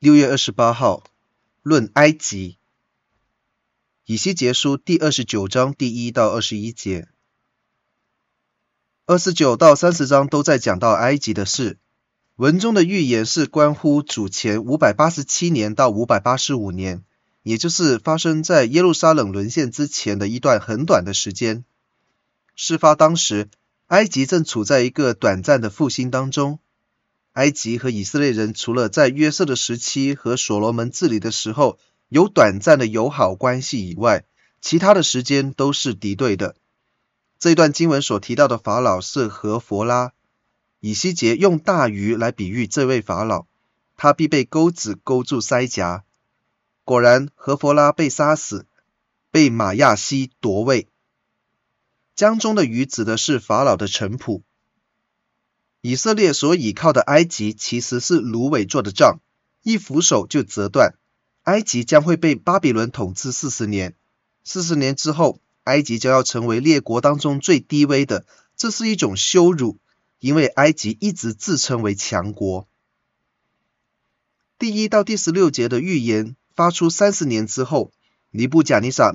六月二十八号，论埃及。以西结书第二十九章第一到二十一节，二十九到三十章都在讲到埃及的事。文中的预言是关乎主前五百八十七年到五百八十五年，也就是发生在耶路撒冷沦陷之前的一段很短的时间。事发当时，埃及正处在一个短暂的复兴当中。埃及和以色列人除了在约瑟的时期和所罗门治理的时候有短暂的友好关系以外，其他的时间都是敌对的。这段经文所提到的法老是何弗拉，以西结用大鱼来比喻这位法老，他必被钩子钩住腮颊。果然，何弗拉被杀死，被玛亚西夺位。江中的鱼指的是法老的臣仆。以色列所倚靠的埃及其实是芦苇做的杖，一扶手就折断。埃及将会被巴比伦统治四十年，四十年之后，埃及将要成为列国当中最低微的，这是一种羞辱，因为埃及一直自称为强国。第一到第十六节的预言发出三十年之后，尼布甲尼撒